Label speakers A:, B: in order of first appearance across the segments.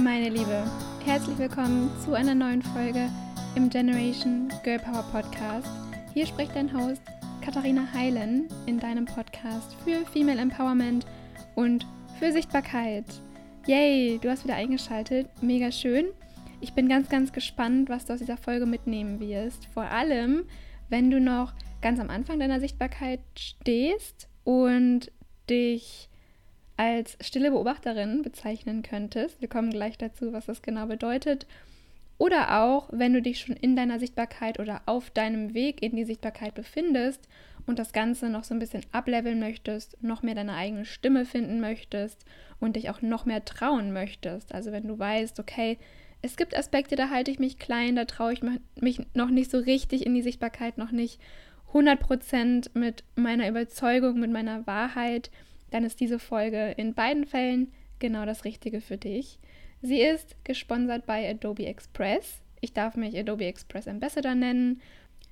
A: Meine Liebe, herzlich willkommen zu einer neuen Folge im Generation Girl Power Podcast. Hier spricht dein Host Katharina Heilen in deinem Podcast für Female Empowerment und für Sichtbarkeit. Yay, du hast wieder eingeschaltet. Mega schön. Ich bin ganz, ganz gespannt, was du aus dieser Folge mitnehmen wirst. Vor allem, wenn du noch ganz am Anfang deiner Sichtbarkeit stehst und dich als stille Beobachterin bezeichnen könntest. Wir kommen gleich dazu, was das genau bedeutet. Oder auch, wenn du dich schon in deiner Sichtbarkeit oder auf deinem Weg in die Sichtbarkeit befindest und das Ganze noch so ein bisschen ableveln möchtest, noch mehr deine eigene Stimme finden möchtest und dich auch noch mehr trauen möchtest. Also wenn du weißt, okay, es gibt Aspekte, da halte ich mich klein, da traue ich mich noch nicht so richtig in die Sichtbarkeit, noch nicht 100% mit meiner Überzeugung, mit meiner Wahrheit dann ist diese Folge in beiden Fällen genau das Richtige für dich. Sie ist gesponsert bei Adobe Express. Ich darf mich Adobe Express Ambassador nennen.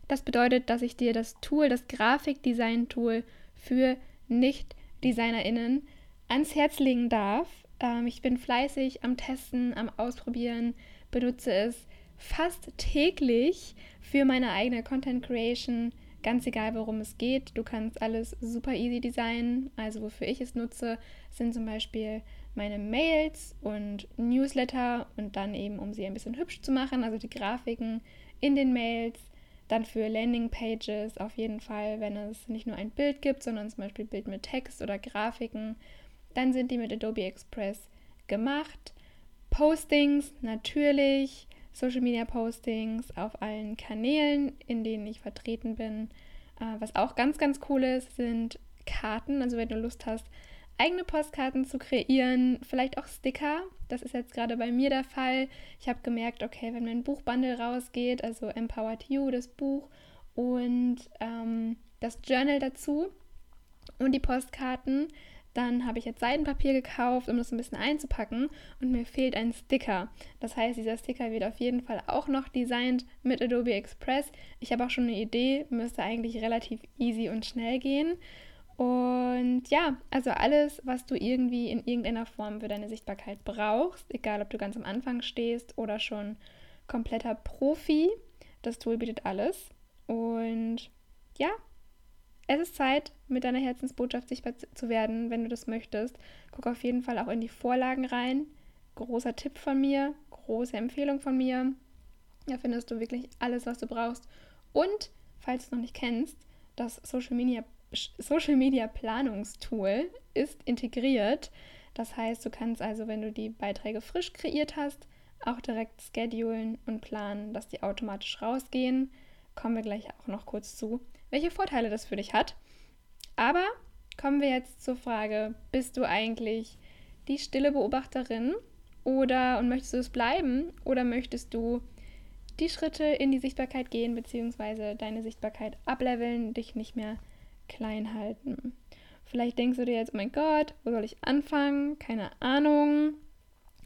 A: Das bedeutet, dass ich dir das Tool, das Grafikdesign-Tool für Nicht-DesignerInnen ans Herz legen darf. Ähm, ich bin fleißig am Testen, am Ausprobieren, benutze es fast täglich für meine eigene Content Creation Ganz egal, worum es geht, du kannst alles super easy designen. Also wofür ich es nutze, sind zum Beispiel meine Mails und Newsletter und dann eben, um sie ein bisschen hübsch zu machen, also die Grafiken in den Mails. Dann für Landingpages auf jeden Fall, wenn es nicht nur ein Bild gibt, sondern zum Beispiel Bild mit Text oder Grafiken, dann sind die mit Adobe Express gemacht. Postings natürlich, Social Media Postings auf allen Kanälen, in denen ich vertreten bin. Äh, was auch ganz, ganz cool ist, sind Karten. Also wenn du Lust hast, eigene Postkarten zu kreieren, vielleicht auch Sticker. Das ist jetzt gerade bei mir der Fall. Ich habe gemerkt, okay, wenn mein Buchbundle rausgeht, also Empowered You, das Buch und ähm, das Journal dazu und die Postkarten, dann habe ich jetzt Seidenpapier gekauft, um das ein bisschen einzupacken und mir fehlt ein Sticker. Das heißt, dieser Sticker wird auf jeden Fall auch noch designt mit Adobe Express. Ich habe auch schon eine Idee, müsste eigentlich relativ easy und schnell gehen. Und ja, also alles, was du irgendwie in irgendeiner Form für deine Sichtbarkeit brauchst, egal ob du ganz am Anfang stehst oder schon kompletter Profi, das Tool bietet alles. Und ja, es ist Zeit, mit deiner Herzensbotschaft sichtbar zu werden, wenn du das möchtest. Guck auf jeden Fall auch in die Vorlagen rein. Großer Tipp von mir, große Empfehlung von mir. Da findest du wirklich alles, was du brauchst. Und, falls du es noch nicht kennst, das Social Media, Social Media Planungstool ist integriert. Das heißt, du kannst also, wenn du die Beiträge frisch kreiert hast, auch direkt schedulen und planen, dass die automatisch rausgehen. Kommen wir gleich auch noch kurz zu welche Vorteile das für dich hat. Aber kommen wir jetzt zur Frage, bist du eigentlich die stille Beobachterin oder und möchtest du es bleiben oder möchtest du die Schritte in die Sichtbarkeit gehen bzw. deine Sichtbarkeit ableveln, dich nicht mehr klein halten? Vielleicht denkst du dir jetzt, oh mein Gott, wo soll ich anfangen? Keine Ahnung.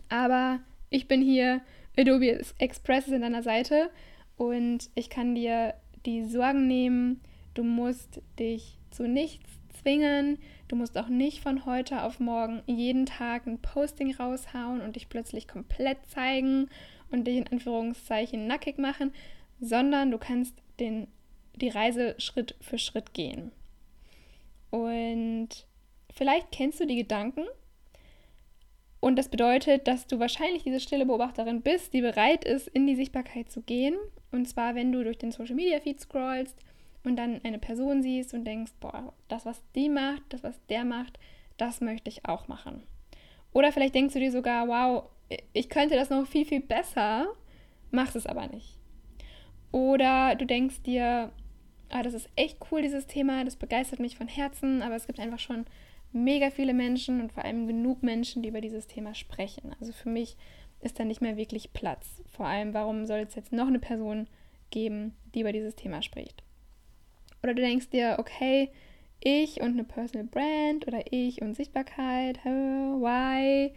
A: Aber ich bin hier, Adobe Express ist in deiner Seite und ich kann dir die Sorgen nehmen, Du musst dich zu nichts zwingen. Du musst auch nicht von heute auf morgen jeden Tag ein Posting raushauen und dich plötzlich komplett zeigen und dich in Anführungszeichen nackig machen, sondern du kannst den, die Reise Schritt für Schritt gehen. Und vielleicht kennst du die Gedanken. Und das bedeutet, dass du wahrscheinlich diese stille Beobachterin bist, die bereit ist, in die Sichtbarkeit zu gehen. Und zwar, wenn du durch den Social Media Feed scrollst und dann eine Person siehst und denkst, boah, das, was die macht, das, was der macht, das möchte ich auch machen. Oder vielleicht denkst du dir sogar, wow, ich könnte das noch viel, viel besser, machst es aber nicht. Oder du denkst dir, ah, das ist echt cool, dieses Thema, das begeistert mich von Herzen, aber es gibt einfach schon mega viele Menschen und vor allem genug Menschen, die über dieses Thema sprechen. Also für mich ist da nicht mehr wirklich Platz. Vor allem, warum soll es jetzt noch eine Person geben, die über dieses Thema spricht? Oder du denkst dir, okay, ich und eine Personal Brand oder ich und Sichtbarkeit, why?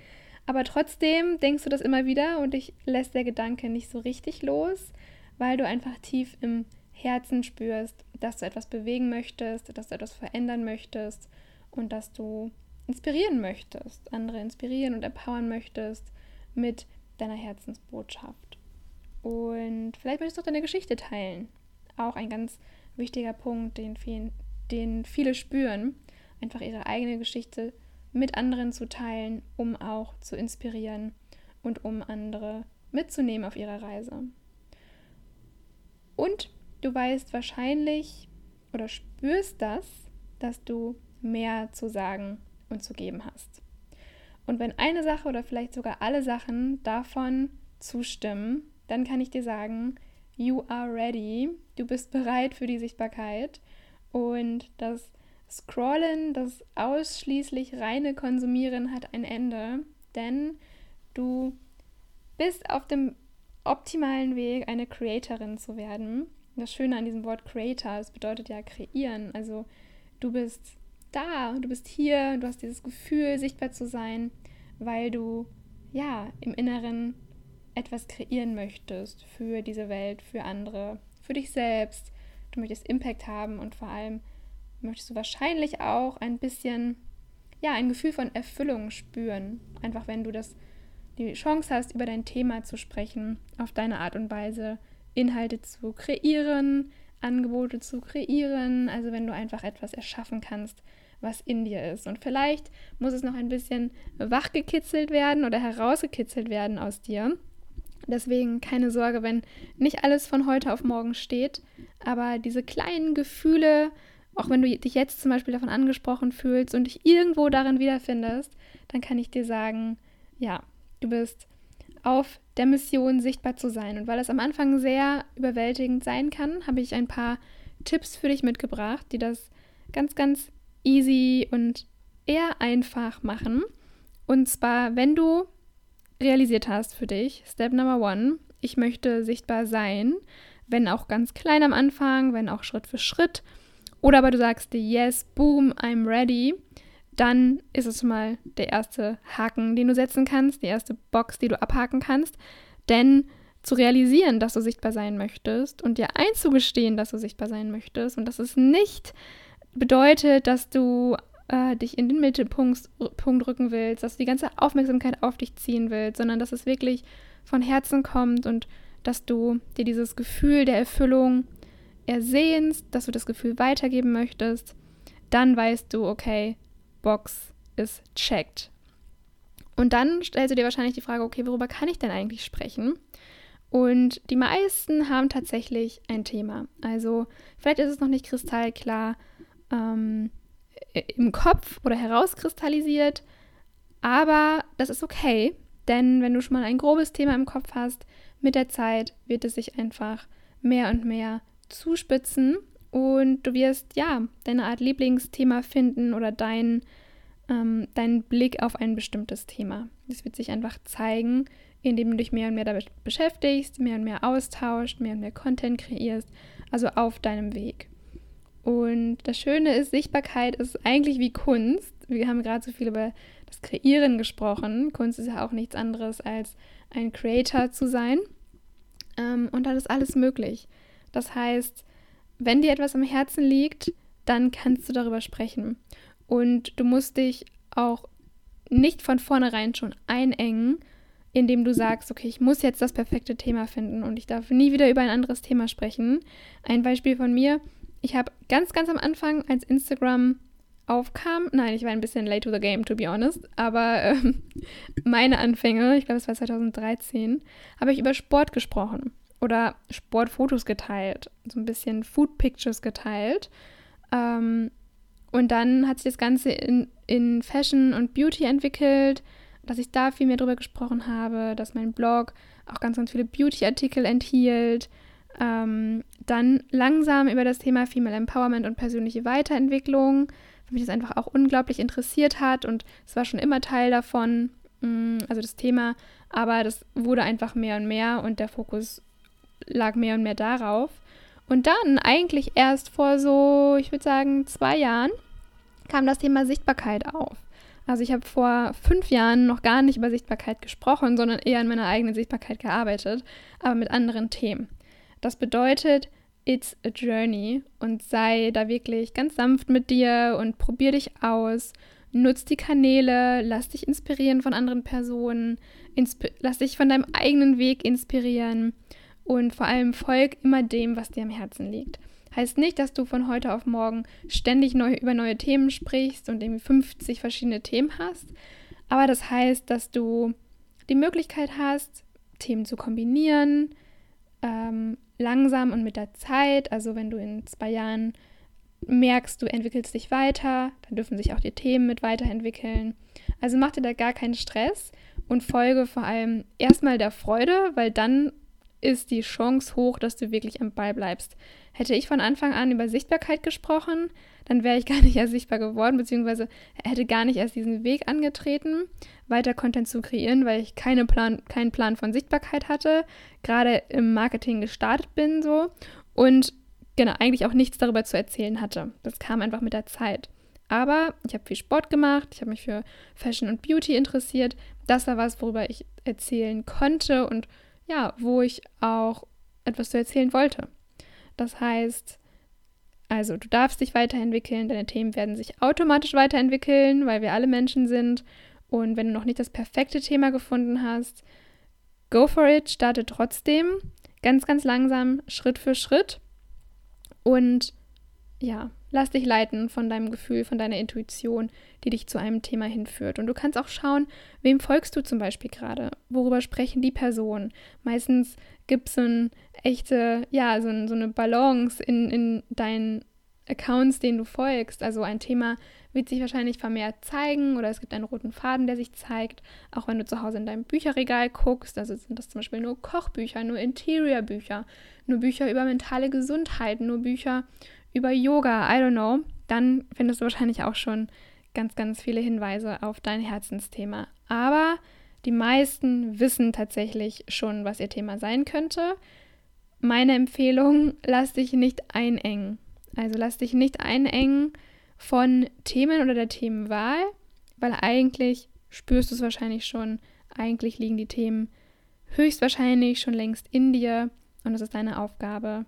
A: Aber trotzdem denkst du das immer wieder und dich lässt der Gedanke nicht so richtig los, weil du einfach tief im Herzen spürst, dass du etwas bewegen möchtest, dass du etwas verändern möchtest und dass du inspirieren möchtest, andere inspirieren und empowern möchtest, mit deiner Herzensbotschaft. Und vielleicht möchtest du auch deine Geschichte teilen. Auch ein ganz wichtiger Punkt, den, vielen, den viele spüren, einfach ihre eigene Geschichte mit anderen zu teilen, um auch zu inspirieren und um andere mitzunehmen auf ihrer Reise. Und du weißt wahrscheinlich oder spürst das, dass du mehr zu sagen und zu geben hast. Und wenn eine Sache oder vielleicht sogar alle Sachen davon zustimmen, dann kann ich dir sagen, you are ready, du bist bereit für die Sichtbarkeit und das Scrollen, das ausschließlich reine Konsumieren hat ein Ende, denn du bist auf dem optimalen Weg, eine Creatorin zu werden. Das Schöne an diesem Wort Creator, es bedeutet ja kreieren. Also du bist da, du bist hier, du hast dieses Gefühl, sichtbar zu sein, weil du ja im Inneren etwas kreieren möchtest für diese Welt, für andere, für dich selbst. Du möchtest Impact haben und vor allem möchtest du wahrscheinlich auch ein bisschen ja, ein Gefühl von Erfüllung spüren, einfach wenn du das die Chance hast, über dein Thema zu sprechen, auf deine Art und Weise Inhalte zu kreieren, Angebote zu kreieren, also wenn du einfach etwas erschaffen kannst, was in dir ist. Und vielleicht muss es noch ein bisschen wachgekitzelt werden oder herausgekitzelt werden aus dir. Deswegen keine Sorge, wenn nicht alles von heute auf morgen steht, aber diese kleinen Gefühle, auch wenn du dich jetzt zum Beispiel davon angesprochen fühlst und dich irgendwo darin wiederfindest, dann kann ich dir sagen, ja, Du bist auf der Mission sichtbar zu sein. Und weil es am Anfang sehr überwältigend sein kann, habe ich ein paar Tipps für dich mitgebracht, die das ganz, ganz easy und eher einfach machen. Und zwar, wenn du realisiert hast für dich, Step Number One, ich möchte sichtbar sein, wenn auch ganz klein am Anfang, wenn auch Schritt für Schritt. Oder aber du sagst dir, yes, boom, I'm ready dann ist es mal der erste Haken, den du setzen kannst, die erste Box, die du abhaken kannst. Denn zu realisieren, dass du sichtbar sein möchtest und dir einzugestehen, dass du sichtbar sein möchtest und dass es nicht bedeutet, dass du äh, dich in den Mittelpunkt Punkt rücken willst, dass du die ganze Aufmerksamkeit auf dich ziehen willst, sondern dass es wirklich von Herzen kommt und dass du dir dieses Gefühl der Erfüllung ersehnst, dass du das Gefühl weitergeben möchtest, dann weißt du, okay, Box ist checked. Und dann stellst du dir wahrscheinlich die Frage, okay, worüber kann ich denn eigentlich sprechen? Und die meisten haben tatsächlich ein Thema. Also vielleicht ist es noch nicht kristallklar ähm, im Kopf oder herauskristallisiert, aber das ist okay, denn wenn du schon mal ein grobes Thema im Kopf hast, mit der Zeit wird es sich einfach mehr und mehr zuspitzen und du wirst, ja, deine Art Lieblingsthema finden oder dein, ähm, deinen Blick auf ein bestimmtes Thema. Das wird sich einfach zeigen, indem du dich mehr und mehr damit beschäftigst, mehr und mehr austauscht, mehr und mehr Content kreierst, also auf deinem Weg. Und das Schöne ist, Sichtbarkeit ist eigentlich wie Kunst. Wir haben gerade so viel über das Kreieren gesprochen. Kunst ist ja auch nichts anderes als ein Creator zu sein. Ähm, und da ist alles möglich. Das heißt, wenn dir etwas am Herzen liegt, dann kannst du darüber sprechen. Und du musst dich auch nicht von vornherein schon einengen, indem du sagst, okay, ich muss jetzt das perfekte Thema finden und ich darf nie wieder über ein anderes Thema sprechen. Ein Beispiel von mir, ich habe ganz, ganz am Anfang, als Instagram aufkam, nein, ich war ein bisschen late to the game, to be honest, aber äh, meine Anfänge, ich glaube, es war 2013, habe ich über Sport gesprochen oder Sportfotos geteilt, so ein bisschen Food Pictures geteilt. Ähm, und dann hat sich das Ganze in, in Fashion und Beauty entwickelt, dass ich da viel mehr drüber gesprochen habe, dass mein Blog auch ganz, ganz viele Beauty-Artikel enthielt. Ähm, dann langsam über das Thema Female Empowerment und persönliche Weiterentwicklung, weil mich das einfach auch unglaublich interessiert hat und es war schon immer Teil davon, mm, also das Thema, aber das wurde einfach mehr und mehr und der Fokus lag mehr und mehr darauf. Und dann eigentlich erst vor so, ich würde sagen, zwei Jahren kam das Thema Sichtbarkeit auf. Also ich habe vor fünf Jahren noch gar nicht über Sichtbarkeit gesprochen, sondern eher an meiner eigenen Sichtbarkeit gearbeitet, aber mit anderen Themen. Das bedeutet, it's a journey und sei da wirklich ganz sanft mit dir und probier dich aus. nutz die Kanäle, lass dich inspirieren von anderen Personen, lass dich von deinem eigenen Weg inspirieren und vor allem folg immer dem, was dir am Herzen liegt. Heißt nicht, dass du von heute auf morgen ständig neu, über neue Themen sprichst und irgendwie 50 verschiedene Themen hast, aber das heißt, dass du die Möglichkeit hast, Themen zu kombinieren, ähm, langsam und mit der Zeit. Also wenn du in zwei Jahren merkst, du entwickelst dich weiter, dann dürfen sich auch die Themen mit weiterentwickeln. Also mach dir da gar keinen Stress und folge vor allem erstmal der Freude, weil dann ist die Chance hoch, dass du wirklich am Ball bleibst. Hätte ich von Anfang an über Sichtbarkeit gesprochen, dann wäre ich gar nicht erst sichtbar geworden, beziehungsweise hätte gar nicht erst diesen Weg angetreten, weiter Content zu kreieren, weil ich keine Plan, keinen Plan von Sichtbarkeit hatte, gerade im Marketing gestartet bin so und genau, eigentlich auch nichts darüber zu erzählen hatte. Das kam einfach mit der Zeit. Aber ich habe viel Sport gemacht, ich habe mich für Fashion und Beauty interessiert. Das war was, worüber ich erzählen konnte und ja, wo ich auch etwas zu erzählen wollte. Das heißt, also du darfst dich weiterentwickeln, deine Themen werden sich automatisch weiterentwickeln, weil wir alle Menschen sind. Und wenn du noch nicht das perfekte Thema gefunden hast, go for it, starte trotzdem, ganz, ganz langsam, Schritt für Schritt. Und ja, lass dich leiten von deinem Gefühl, von deiner Intuition, die dich zu einem Thema hinführt. Und du kannst auch schauen, wem folgst du zum Beispiel gerade? Worüber sprechen die Personen? Meistens gibt es so eine echte, ja, so, so eine Balance in, in deinen Accounts, denen du folgst. Also ein Thema wird sich wahrscheinlich vermehrt zeigen oder es gibt einen roten Faden, der sich zeigt. Auch wenn du zu Hause in deinem Bücherregal guckst, also sind das zum Beispiel nur Kochbücher, nur Interior-Bücher, nur Bücher über mentale Gesundheit, nur Bücher über Yoga, I don't know, dann findest du wahrscheinlich auch schon ganz, ganz viele Hinweise auf dein Herzensthema. Aber die meisten wissen tatsächlich schon, was ihr Thema sein könnte. Meine Empfehlung, lass dich nicht einengen. Also lass dich nicht einengen von Themen oder der Themenwahl, weil eigentlich spürst du es wahrscheinlich schon, eigentlich liegen die Themen höchstwahrscheinlich schon längst in dir und es ist deine Aufgabe,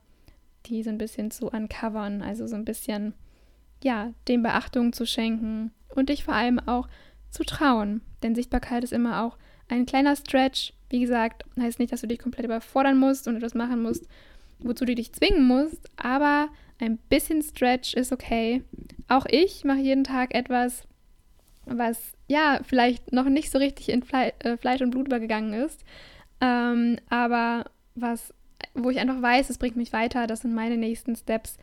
A: die so ein bisschen zu uncovern, also so ein bisschen, ja, dem Beachtung zu schenken und dich vor allem auch zu trauen. Denn Sichtbarkeit ist immer auch ein kleiner Stretch. Wie gesagt, heißt nicht, dass du dich komplett überfordern musst und etwas machen musst, wozu du dich zwingen musst, aber ein bisschen Stretch ist okay. Auch ich mache jeden Tag etwas, was ja vielleicht noch nicht so richtig in Fle äh, Fleisch und Blut übergegangen ist, ähm, aber was wo ich einfach weiß, es bringt mich weiter, das sind meine nächsten Steps.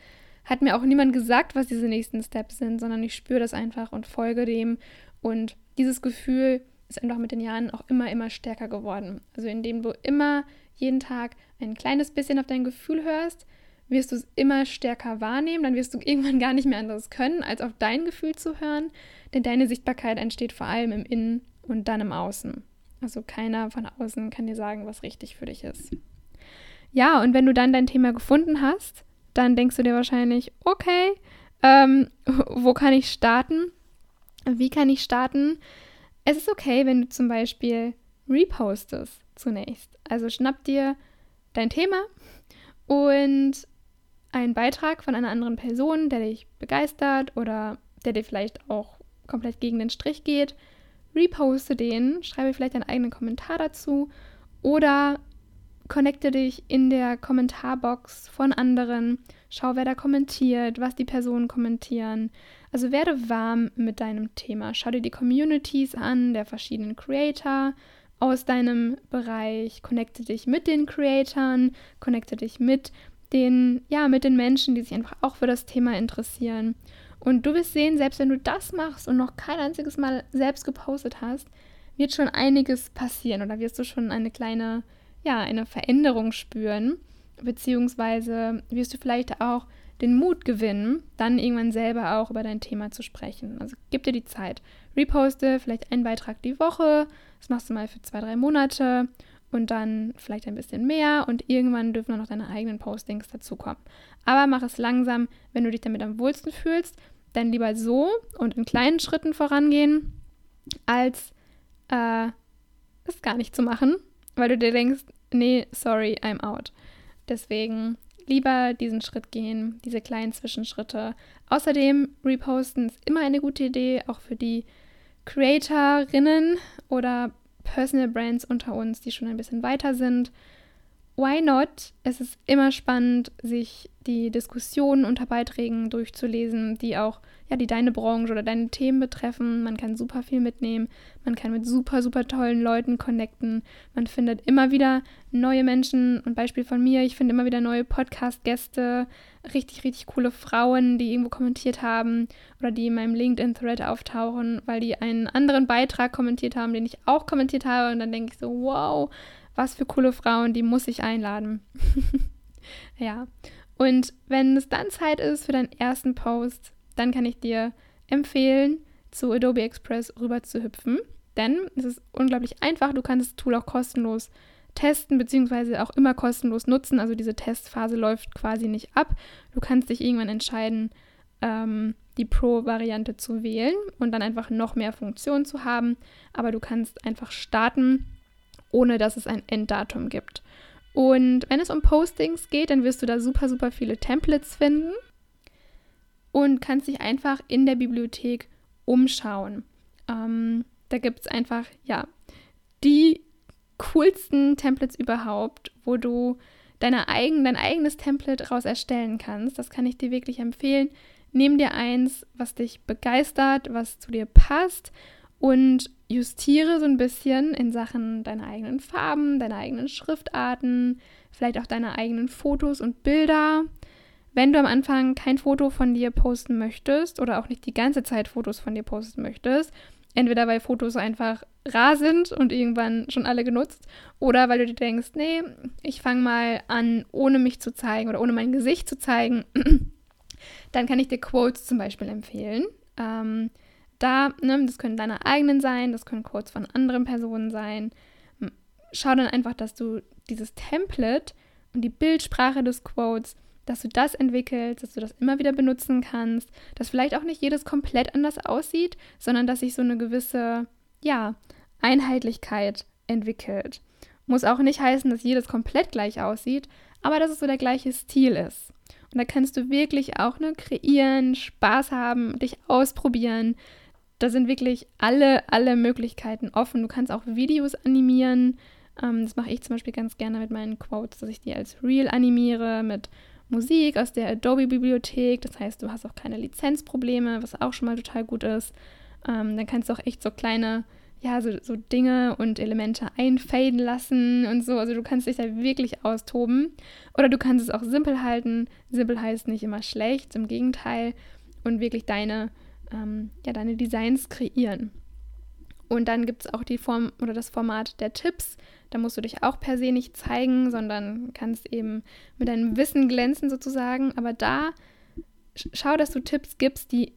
A: Hat mir auch niemand gesagt, was diese nächsten Steps sind, sondern ich spüre das einfach und folge dem. Und dieses Gefühl ist einfach mit den Jahren auch immer, immer stärker geworden. Also indem du immer jeden Tag ein kleines bisschen auf dein Gefühl hörst, wirst du es immer stärker wahrnehmen, dann wirst du irgendwann gar nicht mehr anderes können, als auf dein Gefühl zu hören, denn deine Sichtbarkeit entsteht vor allem im Innen und dann im Außen. Also keiner von außen kann dir sagen, was richtig für dich ist. Ja, und wenn du dann dein Thema gefunden hast, dann denkst du dir wahrscheinlich, okay, ähm, wo kann ich starten? Wie kann ich starten? Es ist okay, wenn du zum Beispiel repostest zunächst. Also schnapp dir dein Thema und einen Beitrag von einer anderen Person, der dich begeistert oder der dir vielleicht auch komplett gegen den Strich geht. Reposte den, schreibe vielleicht einen eigenen Kommentar dazu oder connecte dich in der Kommentarbox von anderen. Schau, wer da kommentiert, was die Personen kommentieren. Also werde warm mit deinem Thema. Schau dir die Communities an, der verschiedenen Creator aus deinem Bereich. Connecte dich mit den Creatoren, connecte dich mit den, ja, mit den Menschen, die sich einfach auch für das Thema interessieren. Und du wirst sehen, selbst wenn du das machst und noch kein einziges Mal selbst gepostet hast, wird schon einiges passieren oder wirst du schon eine kleine ja, eine Veränderung spüren, beziehungsweise wirst du vielleicht auch den Mut gewinnen, dann irgendwann selber auch über dein Thema zu sprechen. Also gib dir die Zeit. Reposte vielleicht einen Beitrag die Woche, das machst du mal für zwei, drei Monate und dann vielleicht ein bisschen mehr und irgendwann dürfen dann noch deine eigenen Postings dazukommen. Aber mach es langsam, wenn du dich damit am wohlsten fühlst, dann lieber so und in kleinen Schritten vorangehen, als äh, es gar nicht zu machen weil du dir denkst, nee, sorry, I'm out. Deswegen lieber diesen Schritt gehen, diese kleinen Zwischenschritte. Außerdem, reposten ist immer eine gute Idee, auch für die Creatorinnen oder Personal Brands unter uns, die schon ein bisschen weiter sind. Why not? Es ist immer spannend, sich die Diskussionen unter Beiträgen durchzulesen, die auch, ja, die deine Branche oder deine Themen betreffen. Man kann super viel mitnehmen. Man kann mit super, super tollen Leuten connecten. Man findet immer wieder neue Menschen. Ein Beispiel von mir, ich finde immer wieder neue Podcast-Gäste, richtig, richtig coole Frauen, die irgendwo kommentiert haben oder die in meinem LinkedIn-Thread auftauchen, weil die einen anderen Beitrag kommentiert haben, den ich auch kommentiert habe. Und dann denke ich so, wow, was für coole Frauen, die muss ich einladen. ja. Und wenn es dann Zeit ist für deinen ersten Post, dann kann ich dir empfehlen, zu Adobe Express rüber zu hüpfen. Denn es ist unglaublich einfach. Du kannst das Tool auch kostenlos testen, beziehungsweise auch immer kostenlos nutzen. Also diese Testphase läuft quasi nicht ab. Du kannst dich irgendwann entscheiden, ähm, die Pro-Variante zu wählen und dann einfach noch mehr Funktionen zu haben. Aber du kannst einfach starten, ohne dass es ein Enddatum gibt. Und wenn es um Postings geht, dann wirst du da super, super viele Templates finden und kannst dich einfach in der Bibliothek umschauen. Ähm, da gibt es einfach, ja, die coolsten Templates überhaupt, wo du deine eigen, dein eigenes Template daraus erstellen kannst. Das kann ich dir wirklich empfehlen. Nimm dir eins, was dich begeistert, was zu dir passt und justiere so ein bisschen in Sachen deiner eigenen Farben, deiner eigenen Schriftarten, vielleicht auch deiner eigenen Fotos und Bilder. Wenn du am Anfang kein Foto von dir posten möchtest oder auch nicht die ganze Zeit Fotos von dir posten möchtest, entweder weil Fotos einfach rar sind und irgendwann schon alle genutzt oder weil du dir denkst, nee, ich fange mal an, ohne mich zu zeigen oder ohne mein Gesicht zu zeigen, dann kann ich dir Quotes zum Beispiel empfehlen. Ähm, da, ne, das können deine eigenen sein, das können Quotes von anderen Personen sein. Schau dann einfach, dass du dieses Template und die Bildsprache des Quotes, dass du das entwickelst, dass du das immer wieder benutzen kannst, dass vielleicht auch nicht jedes komplett anders aussieht, sondern dass sich so eine gewisse, ja, Einheitlichkeit entwickelt. Muss auch nicht heißen, dass jedes komplett gleich aussieht, aber dass es so der gleiche Stil ist. Und da kannst du wirklich auch ne, kreieren, Spaß haben, dich ausprobieren, da sind wirklich alle, alle Möglichkeiten offen. Du kannst auch Videos animieren. Ähm, das mache ich zum Beispiel ganz gerne mit meinen Quotes, dass ich die als Reel animiere mit Musik aus der Adobe-Bibliothek. Das heißt, du hast auch keine Lizenzprobleme, was auch schon mal total gut ist. Ähm, dann kannst du auch echt so kleine, ja, so, so Dinge und Elemente einfaden lassen und so. Also du kannst dich da wirklich austoben. Oder du kannst es auch simpel halten. Simpel heißt nicht immer schlecht, im Gegenteil. Und wirklich deine ähm, ja, deine Designs kreieren. Und dann gibt es auch die Form oder das Format der Tipps. Da musst du dich auch per se nicht zeigen, sondern kannst eben mit deinem Wissen glänzen sozusagen. Aber da schau, dass du Tipps gibst, die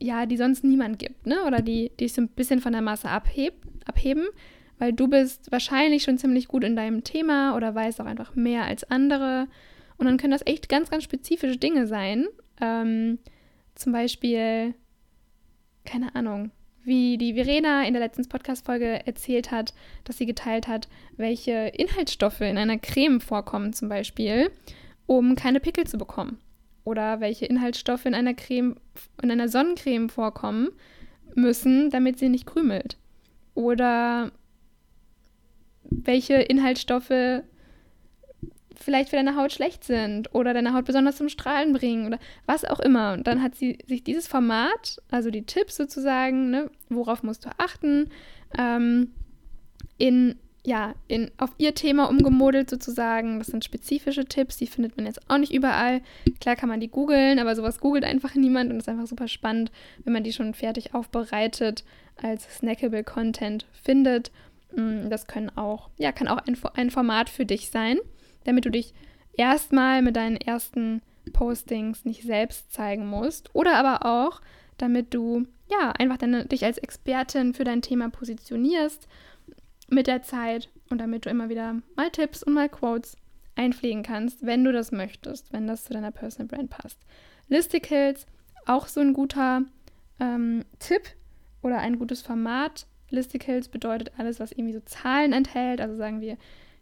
A: ja, die sonst niemand gibt, ne? Oder die, die so ein bisschen von der Masse abheb, abheben, weil du bist wahrscheinlich schon ziemlich gut in deinem Thema oder weißt auch einfach mehr als andere. Und dann können das echt ganz, ganz spezifische Dinge sein. Ähm, zum Beispiel keine Ahnung, wie die Verena in der letzten Podcast-Folge erzählt hat, dass sie geteilt hat, welche Inhaltsstoffe in einer Creme vorkommen, zum Beispiel, um keine Pickel zu bekommen. Oder welche Inhaltsstoffe in einer Creme, in einer Sonnencreme vorkommen müssen, damit sie nicht krümelt. Oder welche Inhaltsstoffe vielleicht für deine Haut schlecht sind oder deine Haut besonders zum Strahlen bringen oder was auch immer. Und dann hat sie sich dieses Format, also die Tipps sozusagen, ne, worauf musst du achten, ähm, in ja, in, auf ihr Thema umgemodelt sozusagen. Das sind spezifische Tipps, die findet man jetzt auch nicht überall. Klar kann man die googeln, aber sowas googelt einfach niemand und ist einfach super spannend, wenn man die schon fertig aufbereitet als snackable Content findet. Mm, das können auch, ja, kann auch ein, ein Format für dich sein damit du dich erstmal mit deinen ersten Postings nicht selbst zeigen musst. Oder aber auch, damit du ja einfach deine, dich als Expertin für dein Thema positionierst mit der Zeit und damit du immer wieder mal Tipps und mal Quotes einpflegen kannst, wenn du das möchtest, wenn das zu deiner Personal Brand passt. Listicles, auch so ein guter ähm, Tipp oder ein gutes Format. Listicles bedeutet alles, was irgendwie so Zahlen enthält. Also sagen wir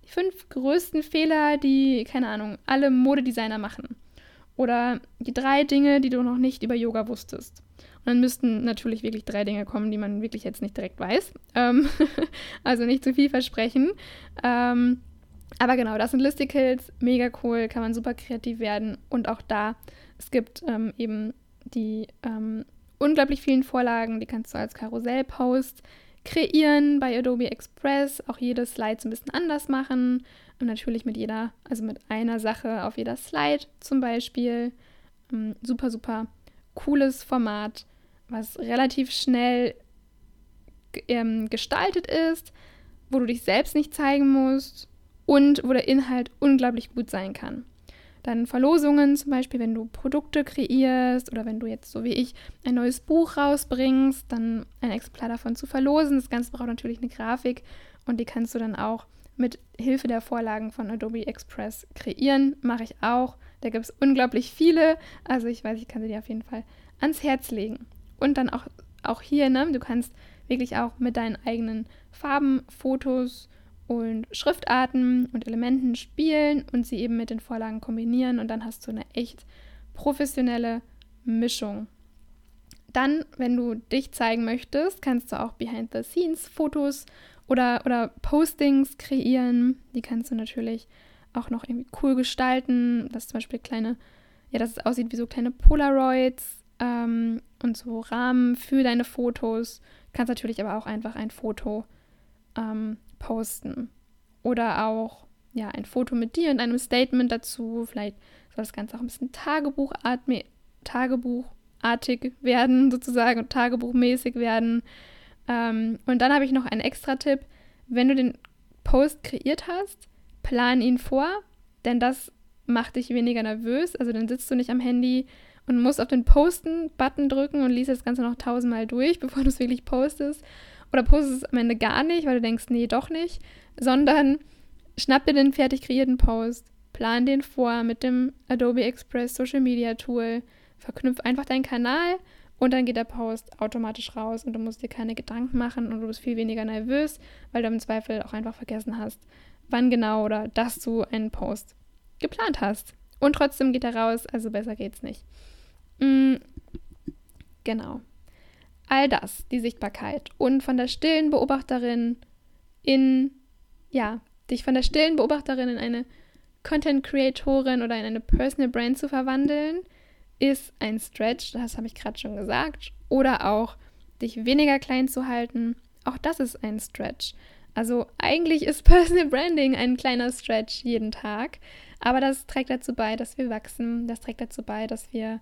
A: die fünf größten Fehler, die, keine Ahnung, alle Modedesigner machen. Oder die drei Dinge, die du noch nicht über Yoga wusstest. Und dann müssten natürlich wirklich drei Dinge kommen, die man wirklich jetzt nicht direkt weiß. Ähm also nicht zu viel versprechen. Ähm aber genau, das sind Listicles, mega cool, kann man super kreativ werden. Und auch da, es gibt ähm, eben die ähm, unglaublich vielen Vorlagen, die kannst du als Karussellpost kreieren bei Adobe Express. Auch jedes Slide ein bisschen anders machen. Und natürlich mit jeder, also mit einer Sache auf jeder Slide zum Beispiel. Ähm, super, super cooles Format, was relativ schnell ähm, gestaltet ist, wo du dich selbst nicht zeigen musst und wo der Inhalt unglaublich gut sein kann. Dann Verlosungen, zum Beispiel, wenn du Produkte kreierst oder wenn du jetzt, so wie ich, ein neues Buch rausbringst, dann ein Exemplar davon zu verlosen. Das Ganze braucht natürlich eine Grafik und die kannst du dann auch mit Hilfe der Vorlagen von Adobe Express kreieren. Mache ich auch. Da gibt es unglaublich viele. Also ich weiß, ich kann sie dir auf jeden Fall ans Herz legen. Und dann auch, auch hier, ne, du kannst wirklich auch mit deinen eigenen Farben, Fotos und Schriftarten und Elementen spielen und sie eben mit den Vorlagen kombinieren und dann hast du eine echt professionelle Mischung. Dann, wenn du dich zeigen möchtest, kannst du auch Behind-the-Scenes-Fotos oder, oder Postings kreieren. Die kannst du natürlich auch noch irgendwie cool gestalten, dass zum Beispiel kleine, ja, dass es aussieht wie so kleine Polaroids ähm, und so Rahmen für deine Fotos. Kannst natürlich aber auch einfach ein Foto ähm, posten. Oder auch ja, ein Foto mit dir und einem Statement dazu. Vielleicht soll das Ganze auch ein bisschen Tagebuchartig, Tagebuchartig werden, sozusagen, und tagebuchmäßig werden. Ähm, und dann habe ich noch einen extra Tipp. Wenn du den Post kreiert hast, plan ihn vor, denn das macht dich weniger nervös. Also dann sitzt du nicht am Handy und musst auf den Posten-Button drücken und liest das Ganze noch tausendmal durch, bevor du es wirklich postest. Oder postest es am Ende gar nicht, weil du denkst, nee, doch nicht. Sondern schnapp dir den fertig kreierten Post, plan den vor mit dem Adobe Express Social Media Tool, verknüpf einfach deinen Kanal und dann geht der Post automatisch raus und du musst dir keine Gedanken machen und du bist viel weniger nervös, weil du im Zweifel auch einfach vergessen hast, wann genau oder dass du einen Post geplant hast. Und trotzdem geht er raus, also besser geht's nicht. Mhm. Genau. All das, die Sichtbarkeit und von der stillen Beobachterin in, ja, dich von der stillen Beobachterin in eine Content Creatorin oder in eine Personal Brand zu verwandeln, ist ein Stretch, das habe ich gerade schon gesagt, oder auch dich weniger klein zu halten, auch das ist ein Stretch. Also eigentlich ist Personal Branding ein kleiner Stretch jeden Tag, aber das trägt dazu bei, dass wir wachsen, das trägt dazu bei, dass wir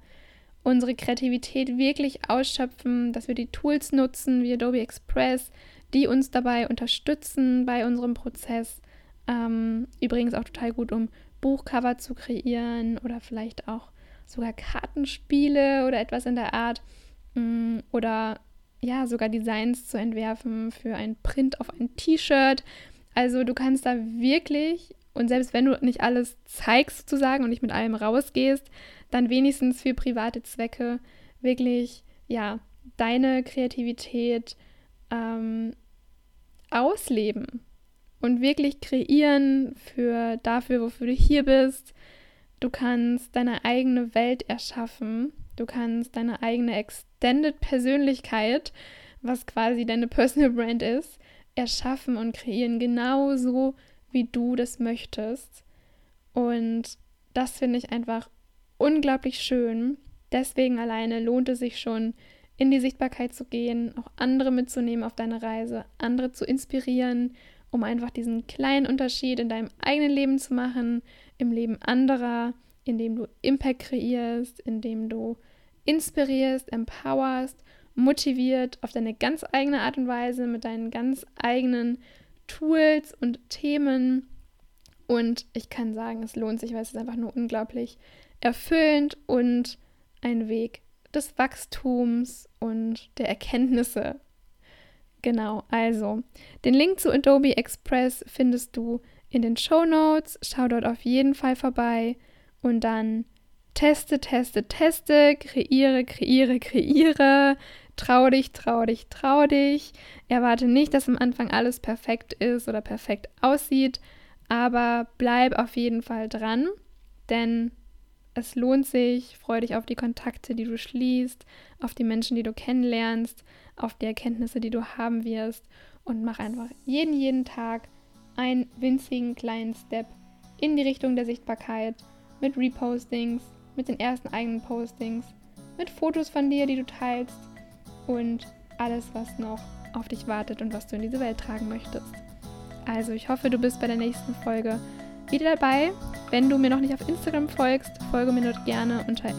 A: unsere Kreativität wirklich ausschöpfen, dass wir die Tools nutzen wie Adobe Express, die uns dabei unterstützen bei unserem Prozess. Ähm, übrigens auch total gut, um Buchcover zu kreieren oder vielleicht auch sogar Kartenspiele oder etwas in der Art. Mm, oder ja, sogar Designs zu entwerfen für ein Print auf ein T-Shirt. Also du kannst da wirklich, und selbst wenn du nicht alles zeigst sozusagen und nicht mit allem rausgehst, dann wenigstens für private Zwecke wirklich, ja, deine Kreativität ähm, ausleben und wirklich kreieren für dafür, wofür du hier bist. Du kannst deine eigene Welt erschaffen. Du kannst deine eigene Extended Persönlichkeit, was quasi deine Personal Brand ist, erschaffen und kreieren, genauso wie du das möchtest. Und das finde ich einfach unglaublich schön. Deswegen alleine lohnt es sich schon, in die Sichtbarkeit zu gehen, auch andere mitzunehmen auf deine Reise, andere zu inspirieren, um einfach diesen kleinen Unterschied in deinem eigenen Leben zu machen, im Leben anderer, indem du Impact kreierst, indem du inspirierst, empowerst, motiviert auf deine ganz eigene Art und Weise mit deinen ganz eigenen Tools und Themen. Und ich kann sagen, es lohnt sich, weil es ist einfach nur unglaublich erfüllend und ein Weg des Wachstums und der Erkenntnisse. Genau, also den Link zu Adobe Express findest du in den Show Notes. Schau dort auf jeden Fall vorbei und dann teste, teste, teste, kreiere, kreiere, kreiere. Trau dich, trau dich, trau dich. Erwarte nicht, dass am Anfang alles perfekt ist oder perfekt aussieht. Aber bleib auf jeden Fall dran, denn es lohnt sich. Freu dich auf die Kontakte, die du schließt, auf die Menschen, die du kennenlernst, auf die Erkenntnisse, die du haben wirst und mach einfach jeden, jeden Tag einen winzigen kleinen Step in die Richtung der Sichtbarkeit mit Repostings, mit den ersten eigenen Postings, mit Fotos von dir, die du teilst und alles, was noch auf dich wartet und was du in diese Welt tragen möchtest. Also, ich hoffe, du bist bei der nächsten Folge wieder dabei. Wenn du mir noch nicht auf Instagram folgst, folge mir dort gerne unter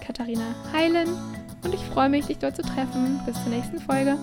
A: Katharina Heilen und ich freue mich, dich dort zu treffen. Bis zur nächsten Folge.